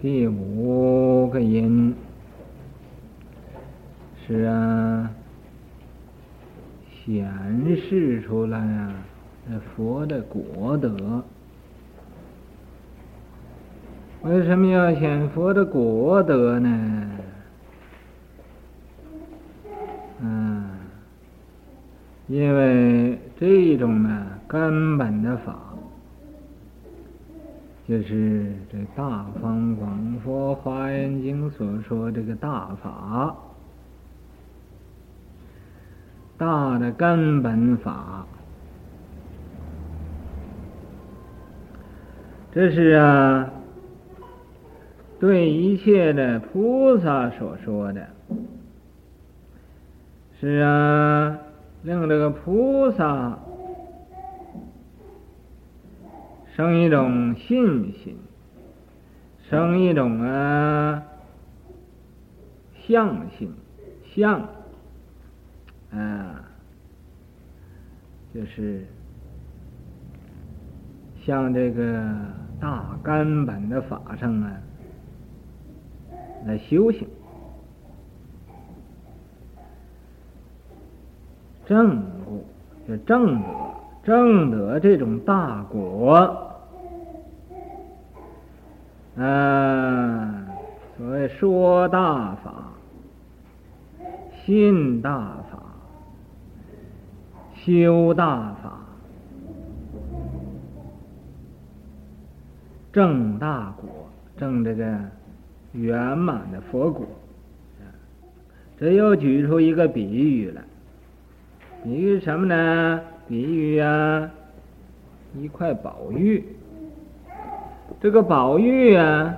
第五个因是啊，显示出来啊，佛的果德。为什么要显佛的果德呢？嗯，因为这种呢根本的法，就是这《大方广佛华严经》所说这个大法，大的根本法，这是啊。对一切的菩萨所说的，是啊，令这个菩萨生一种信心，生一种啊相信，相啊，就是像这个大根本的法上啊。来修行，正果就正德，正德这种大果，啊，所谓说大法，信大法，修大法，正大果，正这个。圆满的佛果，这又举出一个比喻来，比喻什么呢？比喻啊，一块宝玉。这个宝玉啊，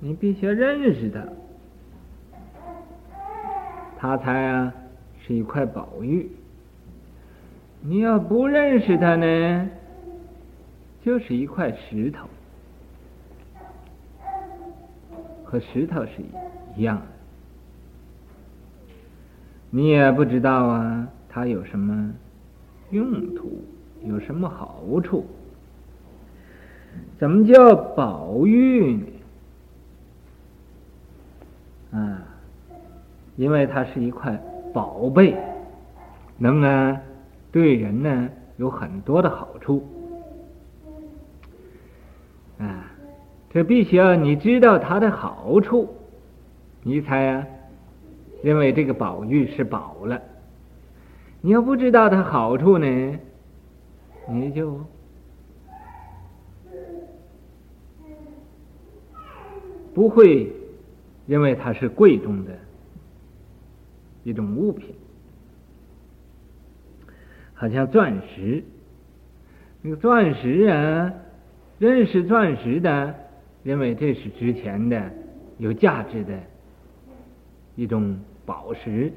你必须认识它，它才啊是一块宝玉。你要不认识它呢，就是一块石头。和石头是一样的，你也不知道啊，它有什么用途，有什么好处？怎么叫宝玉呢？啊，因为它是一块宝贝，能啊对人呢有很多的好处。啊这必须要你知道它的好处，你才啊认为这个宝玉是宝了。你要不知道它好处呢，你就不会认为它是贵重的一种物品，好像钻石，那个钻石啊，认识钻石的。认为这是值钱的、有价值的一种宝石，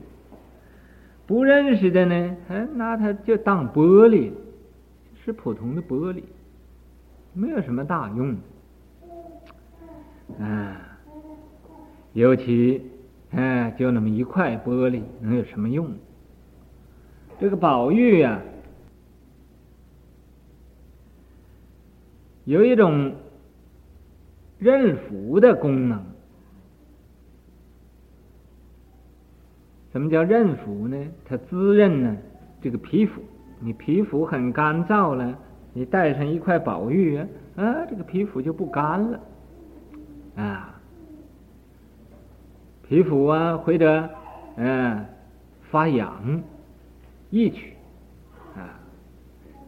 不认识的呢，还拿它就当玻璃，是普通的玻璃，没有什么大用。啊，尤其哎，就那么一块玻璃，能有什么用？这个宝玉呀、啊，有一种。润肤的功能，什么叫润肤呢？它滋润呢这个皮肤，你皮肤很干燥了，你戴上一块宝玉啊，啊，这个皮肤就不干了，啊，皮肤啊或者嗯发痒、易曲啊，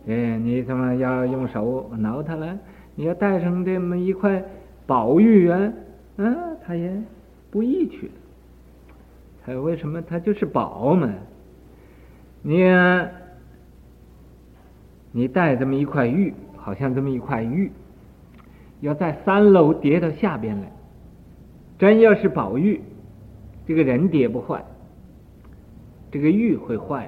哎，你怎么要用手挠它了？你要带上这么一块宝玉啊，啊，他也不易去了。他为什么？他就是宝嘛。你你带这么一块玉，好像这么一块玉，要在三楼跌到下边来，真要是宝玉，这个人跌不坏，这个玉会坏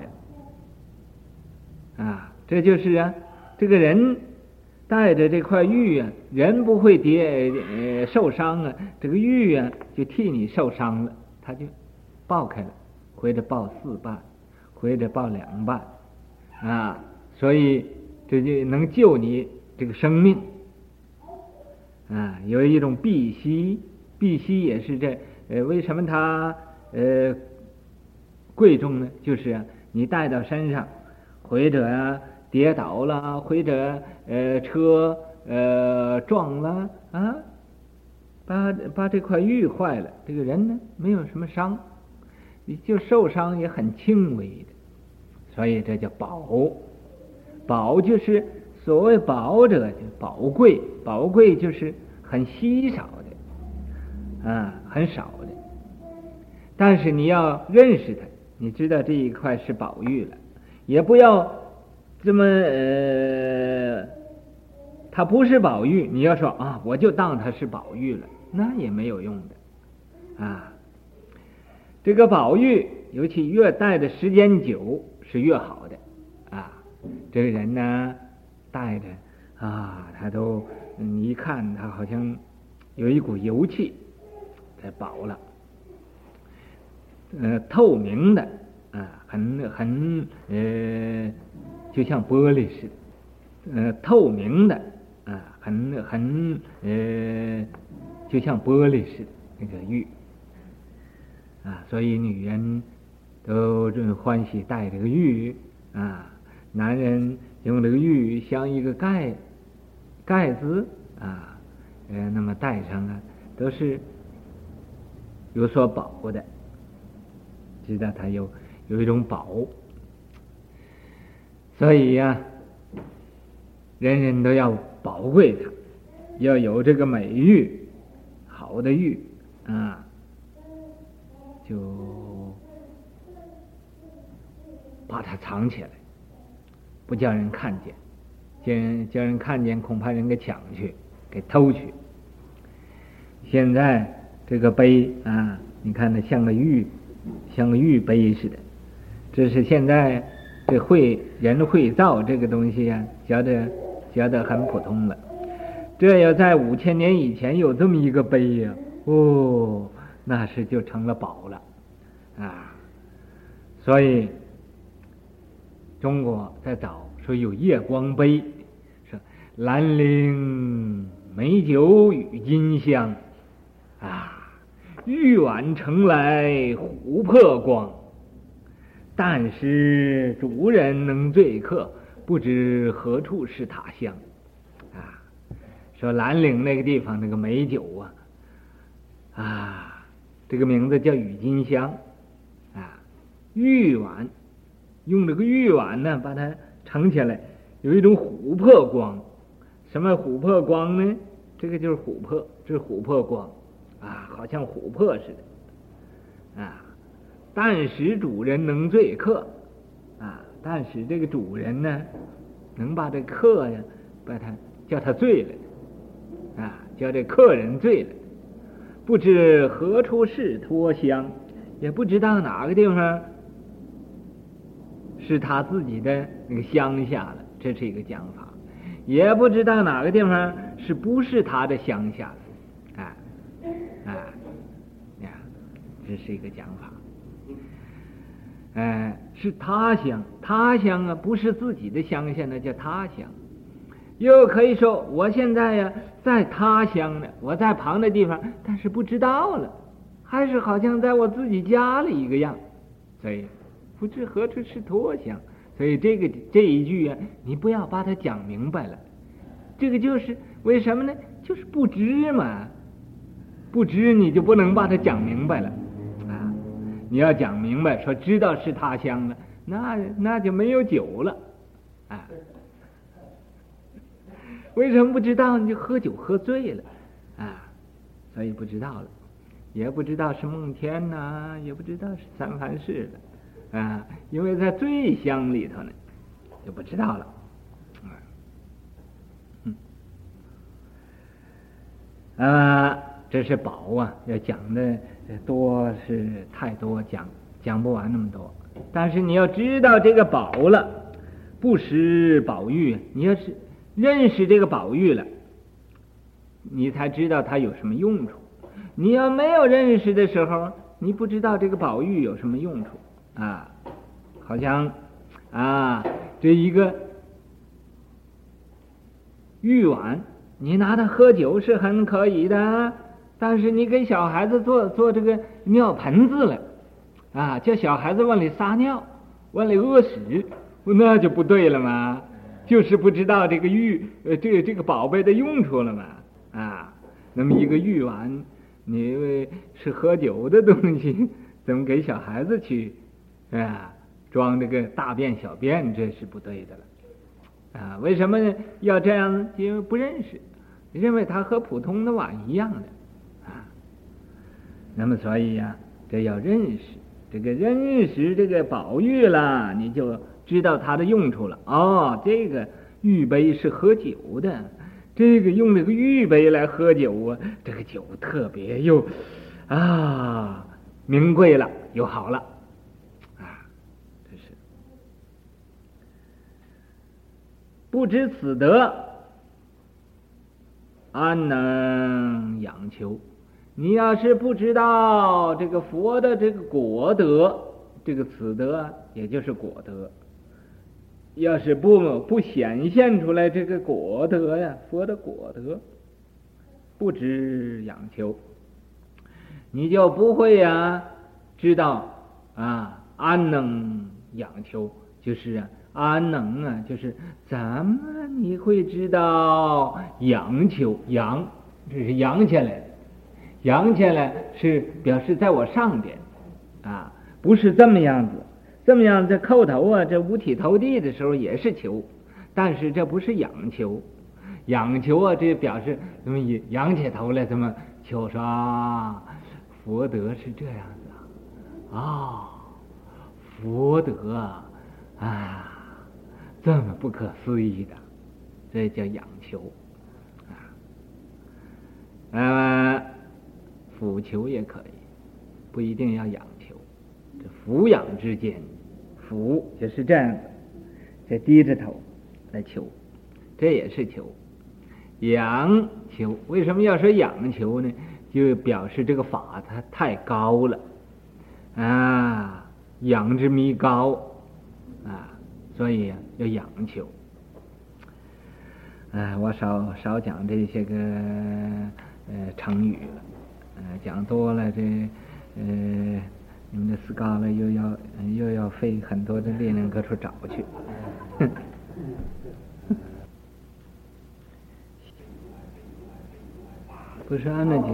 了。啊，这就是啊，这个人。带着这块玉啊，人不会跌呃受伤啊，这个玉啊就替你受伤了，他就爆开了，或者爆四瓣，或者爆两瓣，啊，所以这就能救你这个生命，啊，有一种碧玺，碧玺也是这呃，为什么它呃贵重呢？就是，你带到身上，或者啊。跌倒了，或者呃车呃撞了啊，把把这块玉坏了，这个人呢没有什么伤，你就受伤也很轻微的，所以这叫宝。宝就是所谓宝者，就宝贵，宝贵就是很稀少的，啊，很少的。但是你要认识它，你知道这一块是宝玉了，也不要。这么呃，他不是宝玉，你要说啊，我就当他是宝玉了，那也没有用的啊。这个宝玉，尤其越戴的时间久是越好的啊。这个人呢，戴着啊，他都你一看他好像有一股油气，太宝了，呃，透明的啊，很很呃。就像玻璃似的，呃，透明的啊，很很呃，就像玻璃似的那个玉啊，所以女人都这么欢喜戴这个玉啊，男人用这个玉像一个盖盖子啊，呃，那么戴上啊，都是有所保护的，知道它有有一种宝。所以呀、人人都要宝贵它，要有这个美玉，好的玉啊，就把它藏起来，不叫人看见，叫人叫人看见，恐怕人给抢去，给偷去。现在这个碑啊，你看它像个玉，像个玉碑似的，这是现在。这会人会造这个东西呀、觉得觉得很普通了。这要在五千年以前有这么一个杯呀、哦，那是就成了宝了啊。所以中国在早说有夜光杯，说兰陵美酒郁金香啊，玉碗盛来琥珀光。但使主人能醉客，不知何处是他乡。啊，说兰陵那个地方那个美酒啊，啊，这个名字叫郁金香，啊，玉碗，用这个玉碗呢，把它盛起来，有一种琥珀光。什么琥珀光呢？这个就是琥珀，这是琥珀光，啊，好像琥珀似的，啊。但使主人能醉客，啊！但使这个主人呢，能把这客呀，把他叫他醉了，啊，叫这客人醉了，不知何处是脱乡，也不知道哪个地方是他自己的那个乡下了，这是一个讲法，也不知道哪个地方是不是他的乡下了，啊，啊，呀，这是一个讲法。哎，是他乡，他乡啊，不是自己的乡下，那叫他乡。又可以说，我现在呀，在他乡呢，我在旁的地方，但是不知道了，还是好像在我自己家里一个样。所以，不知何处是他乡。所以这个这一句啊，你不要把它讲明白了。这个就是为什么呢？就是不知嘛，不知你就不能把它讲明白了。你要讲明白，说知道是他乡了，那那就没有酒了，啊，为什么不知道？你就喝酒喝醉了，啊，所以不知道了，也不知道是梦天呐、也不知道是三藩市了，啊，因为在醉乡里头呢，就不知道了，啊。嗯，啊，这是宝啊，要讲的多是太多，讲讲不完那么多，但是你要知道这个宝了，不识宝玉，你要是。认识这个宝玉了，你才知道它有什么用处。你要没有认识的时候，你不知道这个宝玉有什么用处啊。好像啊，这一个玉碗，你拿它喝酒是很可以的，但是你给小孩子做做这个尿盆子了啊，叫小孩子往里撒尿，往里屙屎，那就不对了嘛。就是不知道这个玉呃，这个这个宝贝的用处了嘛啊？那么一个玉碗，你因为是喝酒的东西，怎么给小孩子去啊装这个大便小便？这是不对的了啊！为什么呢要这样？因为不认识，认为它和普通的碗一样的。那么所以呀、这要认识这个认识这个宝玉了，你就。知道它的用处了哦，这个玉杯是喝酒的，这个用这个玉杯来喝酒啊，这个酒特别又啊名贵了又好了啊，这是不知此德，安能养求？你要是不知道这个佛的这个果德，这个此德也就是果德。要是不不显现出来这个果德呀，佛的果德，不知仰求，你就不会呀知道啊安能仰求，就是啊安能啊，就是怎么你会知道仰求仰，这是仰起来，仰起来是表示在我上边啊，不是这么样子。这么样，这叩头啊，这五体投地的时候也是求，但是这不是仰求，仰求啊，这表示怎么仰起头来，怎么求说啊？佛德是这样子啊，哦，佛德啊，这么不可思议的，这叫仰求啊。呃，俯求也可以，不一定要仰求，这俯仰之间。俯就是这样子，就低着头来求，这也是求。仰求为什么要说仰求呢？就表示这个法它太高了啊，仰之弥高啊，所以要仰求。啊，我少少讲这些个呃成语了，呃，讲多了这呃。你们的斯嘎了又要又要费很多的力量各处找去，不是安那句，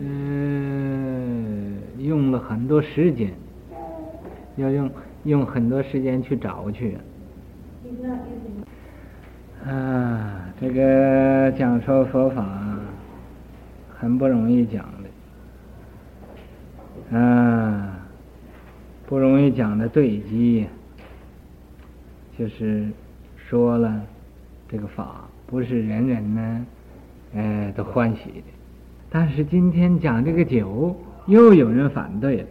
嗯、呃，用了很多时间，要用用很多时间去找去。啊，这个讲说佛法很不容易讲的。啊，不容易讲的对机，就是说了这个法不是人人呢，呃，都欢喜的。但是今天讲这个酒，又有人反对了。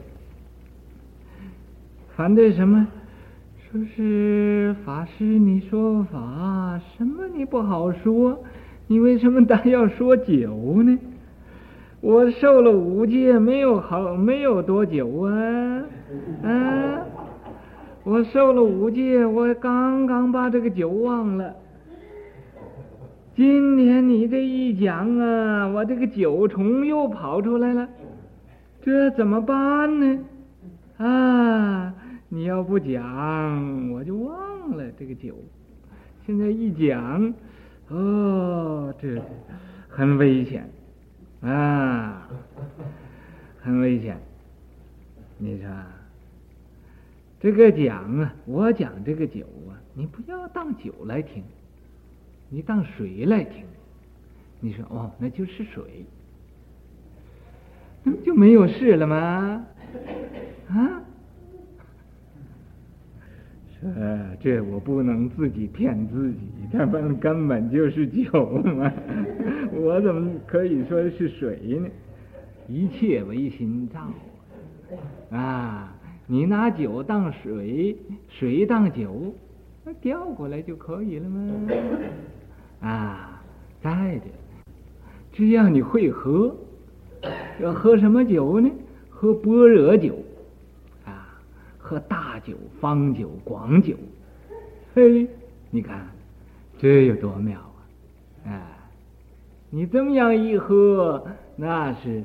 反对什么？说是法师，你说法什么你不好说，你为什么单要说酒呢？我受了五戒，没有好，没有多久啊，啊！我受了五戒，我刚刚把这个酒忘了。今天你这一讲啊，我这个酒虫又跑出来了，这怎么办呢？啊！你要不讲，我就忘了这个酒。现在一讲，哦，这很危险。啊，很危险！你说，这个讲啊，我讲这个酒啊，你不要当酒来听，你当水来听，你说哦，那就是水，那不就没有事了吗？啊？呃，这我不能自己骗自己，他们根本就是酒嘛，我怎么可以说是水呢？一切唯心造啊！你拿酒当水，水当酒，那调过来就可以了吗？啊，再的，只要你会喝，要喝什么酒呢？喝般若酒。喝大酒、方酒、广酒，嘿，你看这有多妙啊！哎，你这么样一喝，那是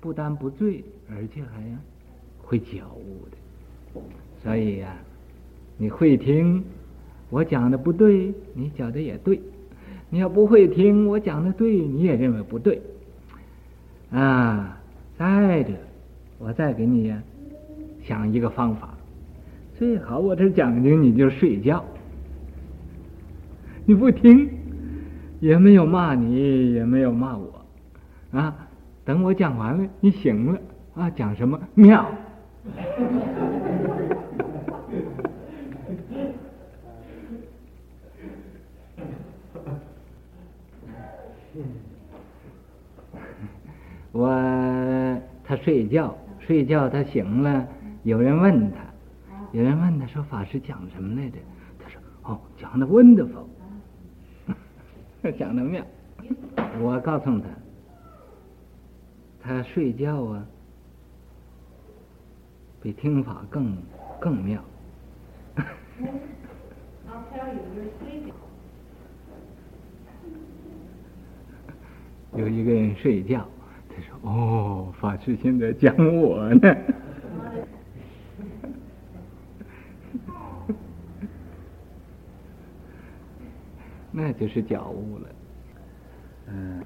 不但不醉，而且还会觉悟的。所以呀、你会听我讲的不对，你讲的也对；你要不会听我讲的对，你也认为不对。啊，再者，我再给你呀。想一个方法，最好我这讲经你就睡觉，你不听，也没有骂你，也没有骂我，啊，等我讲完了，你醒了啊，讲什么妙？我他睡觉，睡觉他醒了。有人问他，有人问他说：“法师讲什么来着？”他说：“哦，讲的 wonderful，讲的妙。”我告诉他，他睡觉啊，比听法更更妙。有一个人睡觉，他说：“哦，法师现在讲我呢。”就是觉悟了，嗯。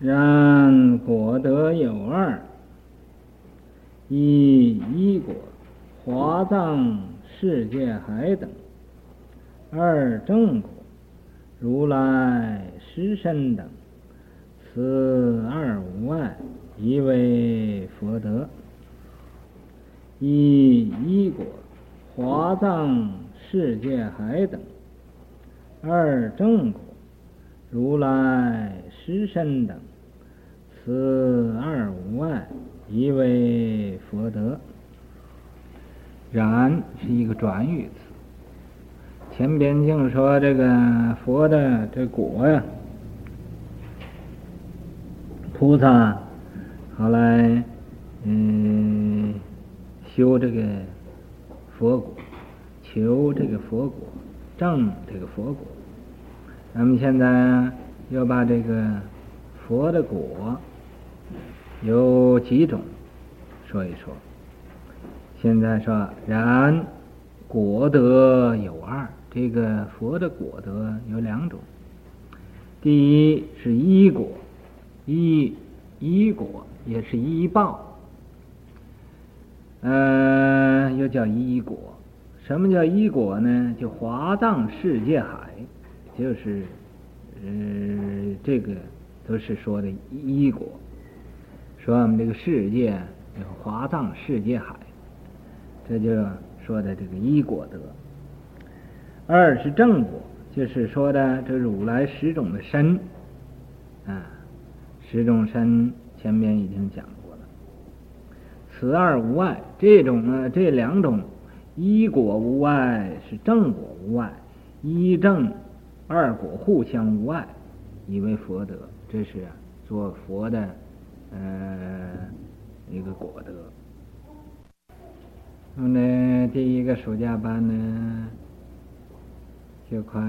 然果德有二：一依果、华藏、世界海等；二正果、如来实身等。此二无碍，宜为佛德。一依果。华藏、世界海等，二正果、如来实身等，此二无碍，宜为佛德。然是一个转语词。前边净说这个佛的这果呀，菩萨后来嗯修这个。佛果，求这个佛果，证这个佛果。咱们现在要把这个佛的果有几种说一说。现在说，然果德有二，这个佛的果德有两种。第一是依果，依依果也是依报。呃，又叫依果。什么叫依果呢？就华藏世界海，就是，呃，这个都是说的依果。说我们这个世界有华藏世界海，这就说的这个依果德。二是正果，就是说的这如来十种的身，啊，十种身前面已经讲。此二无碍，这种呢，这两种一果无碍，是正果无碍，一正二果互相无碍，以为佛德，这是做佛的呃一个果德。那么，第一个暑假班呢，就快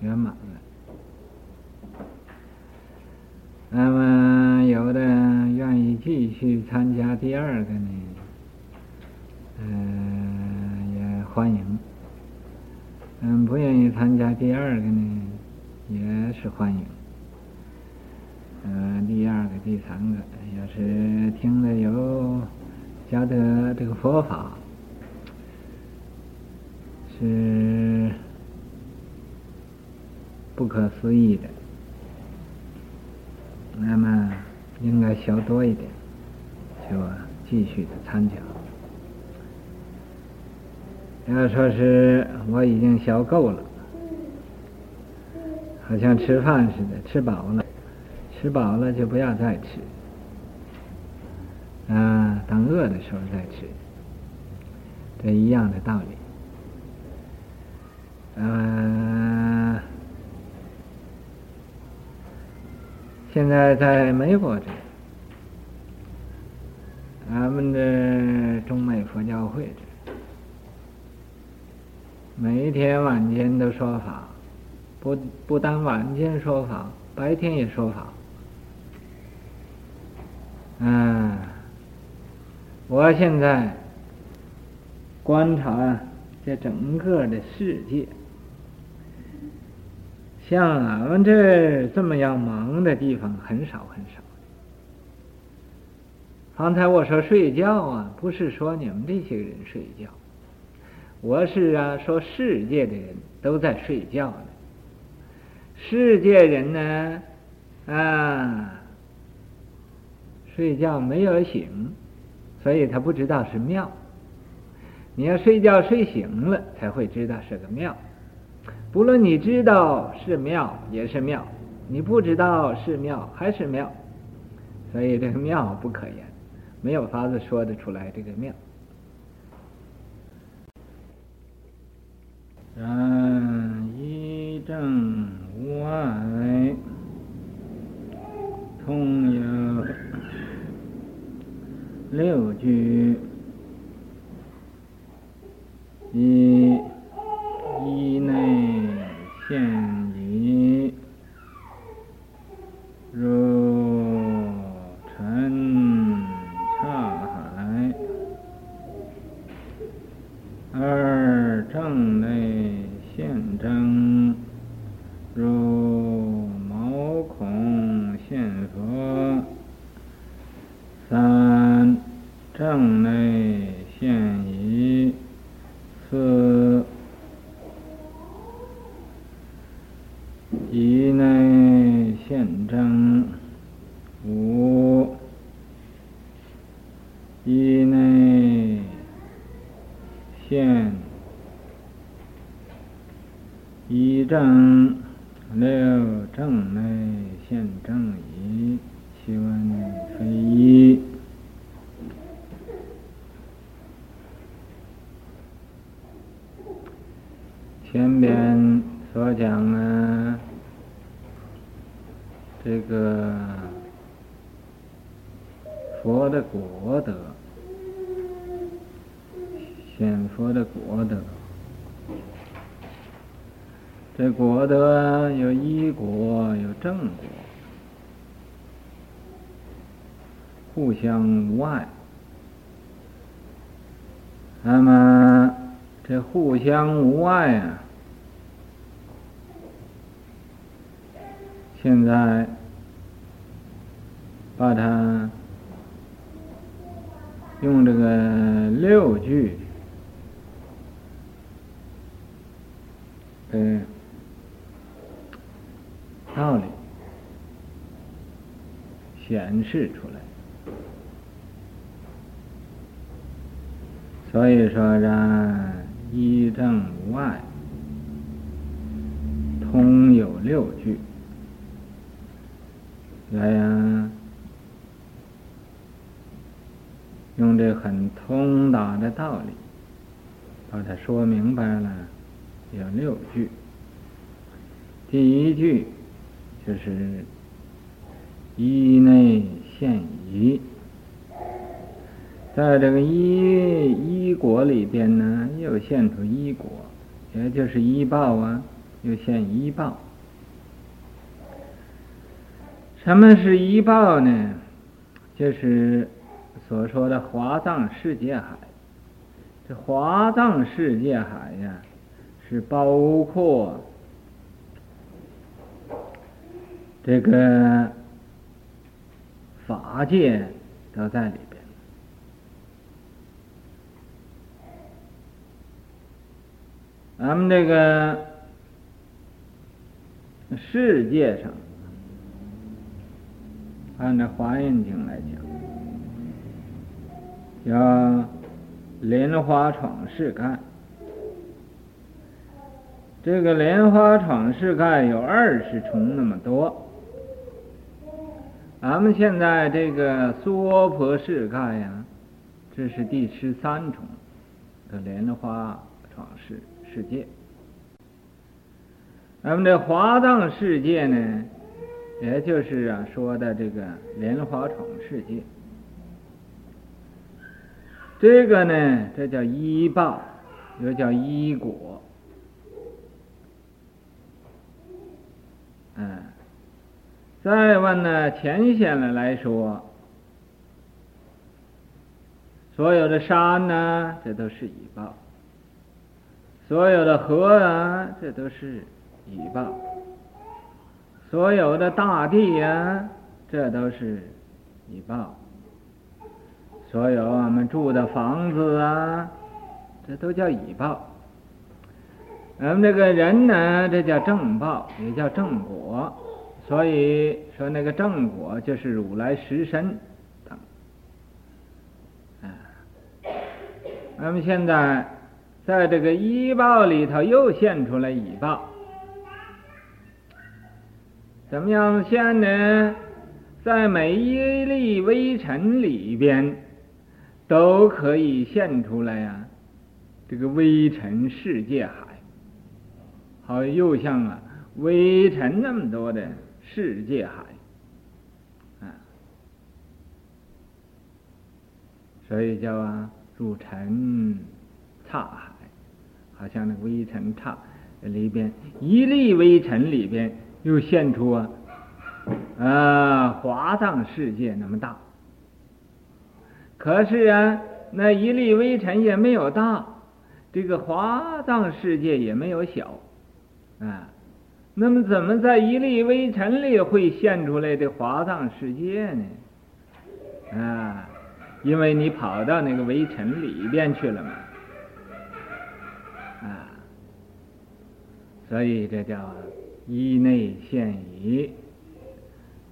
圆满了。那么去参加第二个呢，嗯，也欢迎。嗯，不愿意参加第二个呢，也是欢迎。嗯，第二个、第三个，要是听了有觉得这个佛法，是不可思议的。那么应该学多一点，就继续的参讲。要说是我已经学够了，好像吃饭似的，吃饱了，吃饱了就不要再吃。啊，等饿的时候再吃，这一样的道理。嗯、现在在美国这，咱们的中美佛教会，每一天晚间都说法，不不但晚间说法，白天也说法。嗯、我现在观察这整个的世界，像俺们这这么样忙的地方很少很少。刚才我说睡觉啊，不是说你们这些人睡觉，我是啊说世界的人都在睡觉呢。世界人呢，啊，睡觉没有醒。所以他不知道是庙，你要睡觉睡醒了才会知道是个庙。不论你知道是庙也是庙，你不知道是庙还是庙，所以这个庙不可言，没有法子说得出来这个庙。然一正无碍，通有。六句，一一内现已，如澄察海；二正内现征，如毛孔现佛；三。正内现已，四一内现证，五一内现一证，六正内现证已，其文非一。前边所讲啊，这个佛的果德，显佛的果德，这果德有依果，有正果，互相无碍。那么。这相无碍啊！现在把它用这个六句，嗯，道理显示出来。所以说呢。一正无碍，通有六句，来呀，用这很通达的道理，把它说明白了。有六句，第一句就是一内现一。在这个一一一果里边呢，又现出一果，也就是一报啊，又现一报。什么是一报呢？就是所说的华藏世界海。这华藏世界海呀，是包括这个法界都在里边。咱们这个世界上，按照《华严经》来讲，叫莲花闯世盖。这个莲花闯世盖有二十重那么多。咱们现在这个娑婆世盖呀，这是第十三重的莲花闯世世界。咱们这华藏世界呢，也就是啊说的这个莲花宠世界。这个呢，这叫依报，又叫依果。嗯。再问呢，浅显的来说，所有的山呢，这都是依报；所有的河啊，这都是依报；所有的大地呀，这都是依报；所有我们住的房子啊，这都叫依报。我们这个人呢，这叫正报，也叫正果。所以说，那个正果就是如来实身等。啊，那么现在在这个依报里头又现出来一报，怎么样现呢？在每一粒微尘里边都可以现出来呀，这个微尘世界海，好又像啊微尘那么多的。世界海，啊，所以叫啊入尘刹海，好像那个微尘刹里边一粒微尘里边又现出啊啊华藏世界那么大，可是啊那一粒微尘也没有大，这个华藏世界也没有小，啊。那么，怎么在一粒微尘里会现出来的华藏世界呢？啊，因为你跑到那个微尘里边去了嘛，啊，所以这叫一内现已，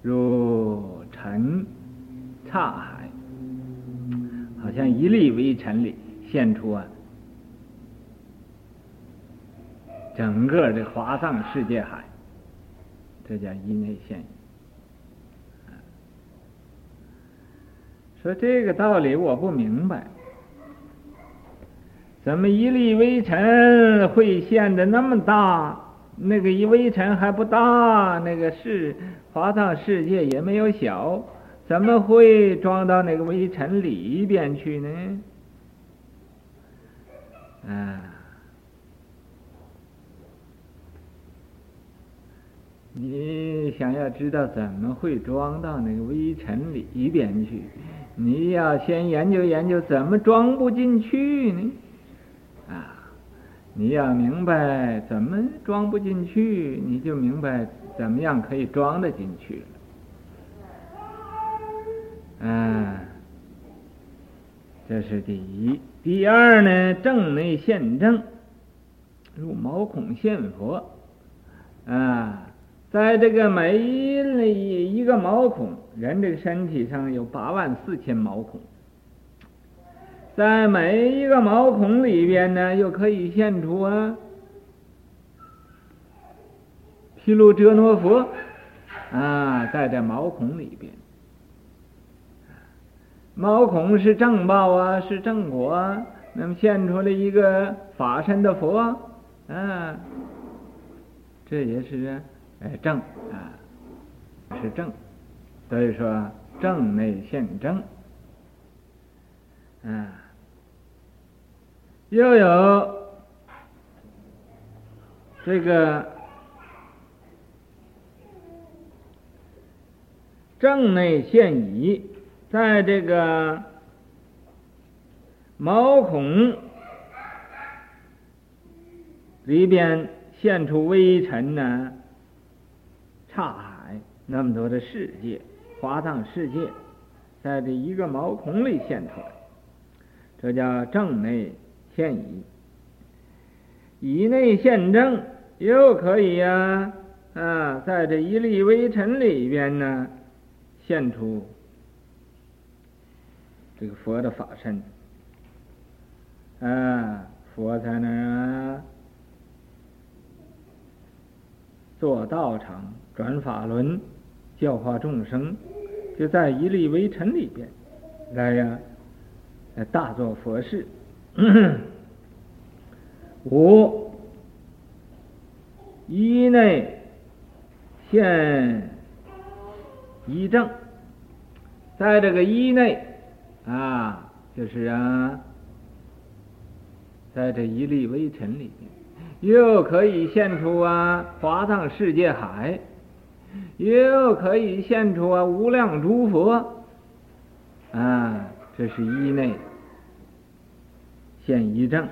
入尘刹海，好像一粒微尘里现出啊。整个这华藏世界海，这叫一内现已。说这个道理我不明白，怎么一粒微尘会现得那么大？那个一微尘还不大，那个是华藏世界也没有小，怎么会装到那个微尘里边去呢？啊。你想要知道怎么会装到那个微尘里边去，你要先研究研究怎么装不进去呢？你要明白怎么装不进去，你就明白怎么样可以装得进去了。啊，这是第一。第二呢，正内现正，如毛孔现佛，啊。在这个每一一个毛孔，人这个身体上有八万四千毛孔，在每一个毛孔里边呢，又可以现出啊，毗卢遮那佛啊，在这毛孔里边，毛孔是正报啊，是正果啊，那么现出了一个法身的佛啊，这也是。哎，正啊，是正，所以说正内现正，啊，又有这个正内现已，在这个毛孔里边现出微尘呢。刹海那么多的世界，华藏世界，在这一个毛孔里现出来，这叫正内现已。以内现正，又可以呀啊，在这一粒微尘里边呢，现出这个佛的法身。啊，佛在那儿做道场、转法轮、教化众生，就在一粒微尘里边来呀，来大做佛事。五一内现一正，在这个一内啊，就是啊。在这一粒微尘里面，又可以现出啊华藏世界海，又可以现出啊无量诸佛，啊，这是一内现一正，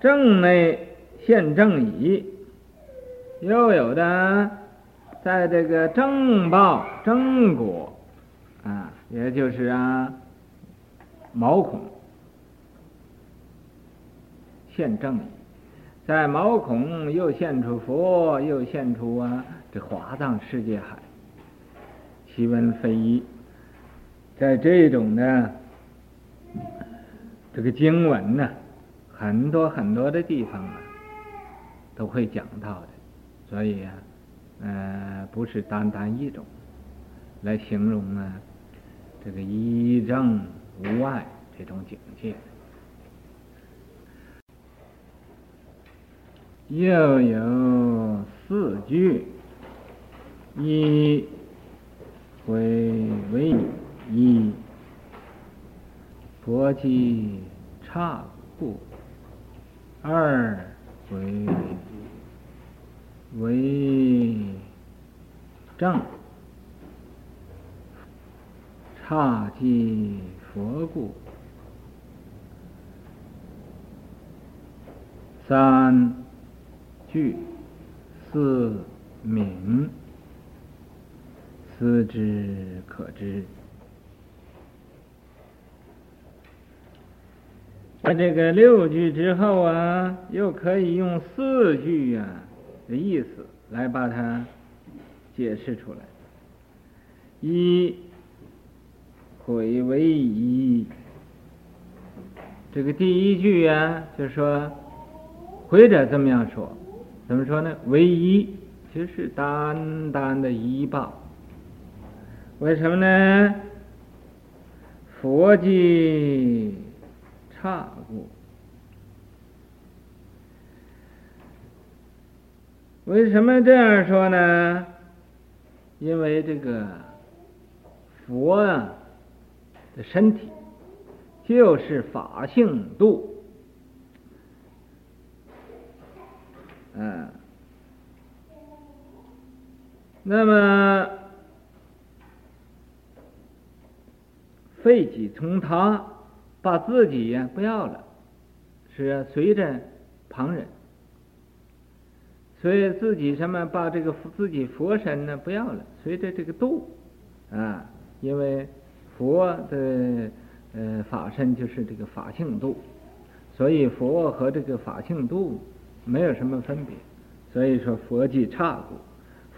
正内现正已，又有的在这个正报正果，啊，也就是啊毛孔。现正，在毛孔又现出佛，又现出啊这华藏世界海，奇闻非一。在这种的这个经文呢，很多很多的地方啊，都会讲到的。所以啊，呃，不是单单一种来形容啊这个一正无碍这种境界。又有四句，一谓唯一，佛即刹故；二为为正，刹即佛故；三。句四明，思之可知。这个六句之后啊，又可以用四句啊的意思来把它解释出来。一谓唯一，这个第一句啊，就说或者这么样说。怎么说呢？唯一就是单单的一报。为什么呢？佛即刹故。为什么这样说呢？因为这个佛啊的身体就是法性度。嗯，那么废己从他，把自己呀不要了，是随着旁人，所以自己什么把这个自己佛身呢不要了，随着这个度啊，因为佛的呃法身就是这个法性度，所以佛和这个法性度。没有什么分别，所以说佛即刹故，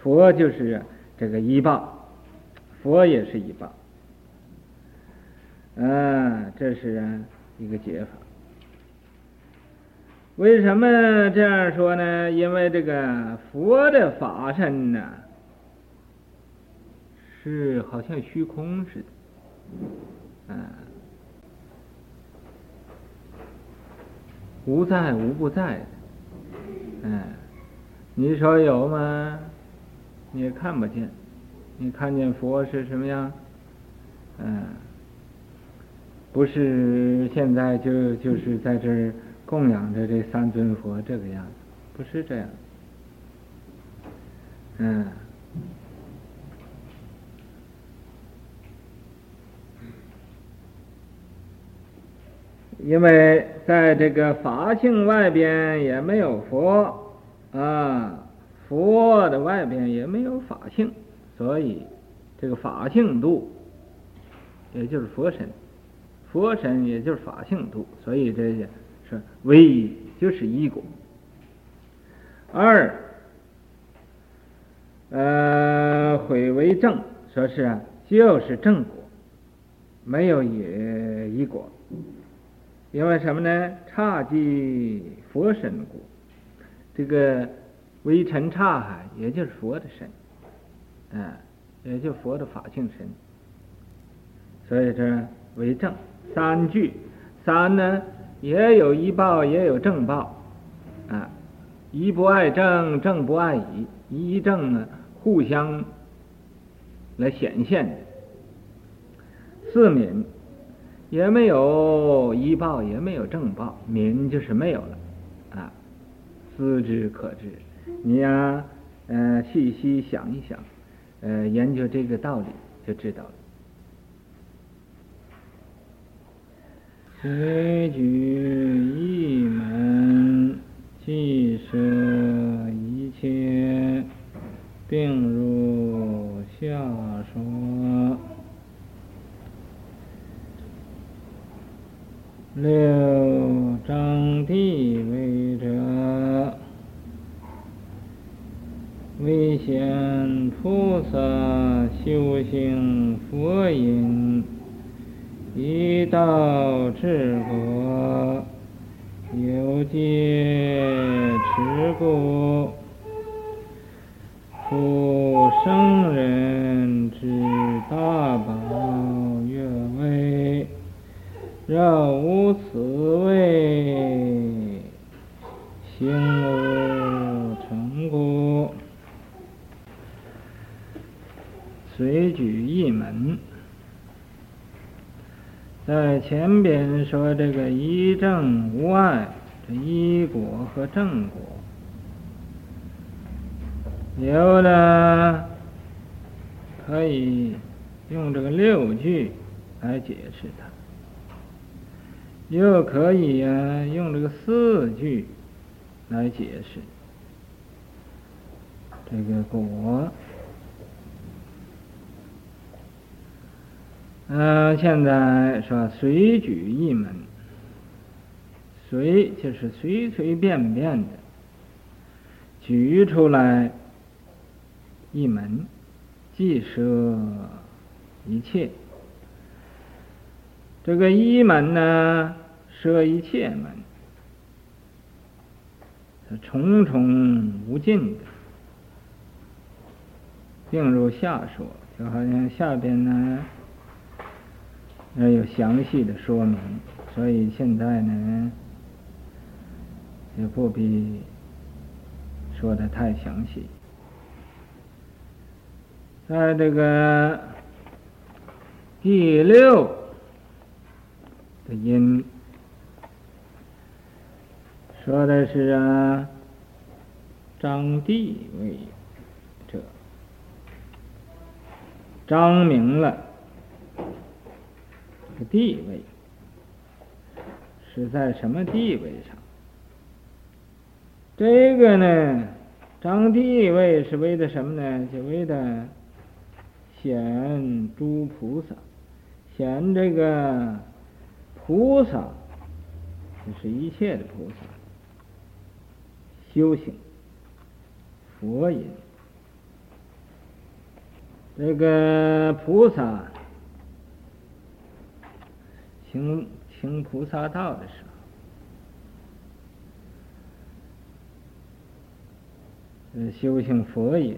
佛就是这个一棒，佛也是一棒，啊，这是一个解法。为什么这样说呢？因为这个佛的法身呢，是好像虚空似的，啊，无在无不在的。嗯，你说有吗？你看不见。你看见佛是什么样？嗯，不是现在就就是在这供养着这三尊佛这个样子，不是这样。嗯，因为。在这个法性外边也没有佛啊，佛的外边也没有法性，所以这个法性度也就是佛身，佛神也就是法性度，所以这些说为就是一果。二，呃，悔为正，说是，就是正果，没有也一果。因为什么呢？刹即佛神故，这个微尘刹海，也就是佛的神，啊，也就佛的法性神。所以这为正三句，三呢也有一报，也有正报，啊，一不爱正，正不碍依，依正呢互相来显现的。四泯。也没有一报，也没有正报，泯就是没有了，啊，思之可知。你呀、啊，呃，细细想一想，呃，研究这个道理就知道了。随举一门，既舍一切，并如下说。六章地位者，为显菩萨修行佛因，一道至果，有戒持故，复圣人之大宝月位。若无此位，行无成故。随举一门，在前边说这个一正无碍，这一果和正果，有的可以用这个六句来解释它。又可以呀、啊，用这个四句来解释这个果。嗯、呃，现在说随举一门，随就是随随便便的举出来一门，即舍一切。这个一门呢？舍一切门，重重无尽的，并如下说，就好像下边呢，要有详细的说明，所以现在呢，也不必说的太详细。在这个第六的因。说的是啊，张地位者，张明了地位是在什么地位上？这个呢，张地位是为的什么呢？就为的显诸菩萨，显这个菩萨，就是一切的菩萨。修行佛因，这个菩萨行行菩萨道的时候，修行佛音，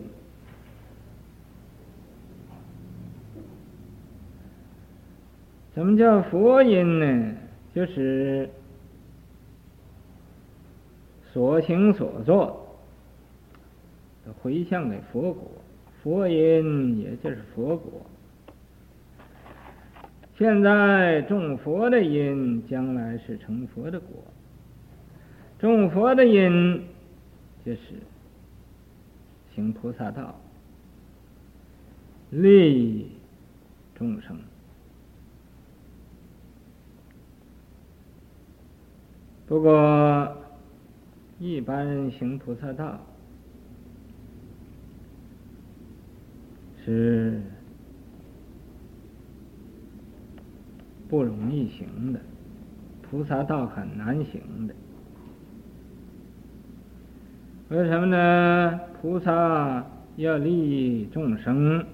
什么叫佛音呢？就是。所行所作，回向给佛果，佛音也就是佛果。现在种佛的因，将来是成佛的果。种佛的因，就是行菩萨道，利众生。不过。一般人行菩萨道是不容易行的，菩萨道很难行的。为什么呢？菩萨要利益众生，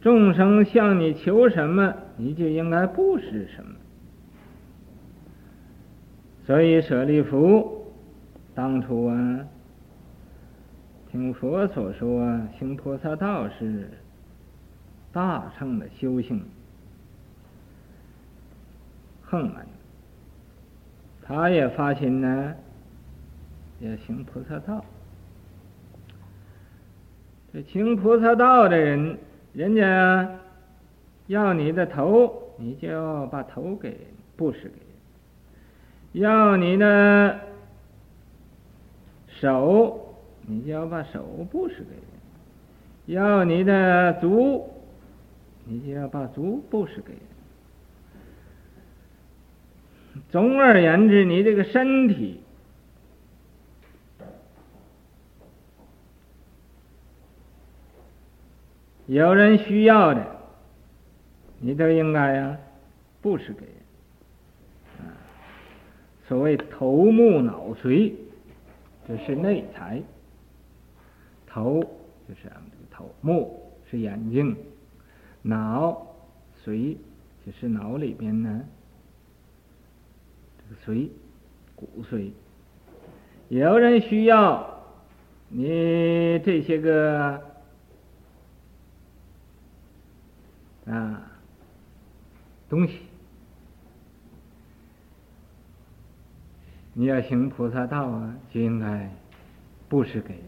众生向你求什么，你就应该布施什么。所以舍利弗当初啊，听佛所说，行菩萨道是大乘的修行，横门，他也发心呢，也行菩萨道。这行菩萨道的人，人家要你的头，你就要把头给布施给人。要你的手，你就要把手布施给人；要你的足，你就要把足布施给人。总而言之，你这个身体，有人需要的，你都应该呀布施给人。所谓头目脑髓，这是内财。头就是俺们这个头，目是眼睛，脑髓就是脑里边呢，髓骨髓。有人需要你这些个啊东西。你要行菩萨道啊，就应该布施给人。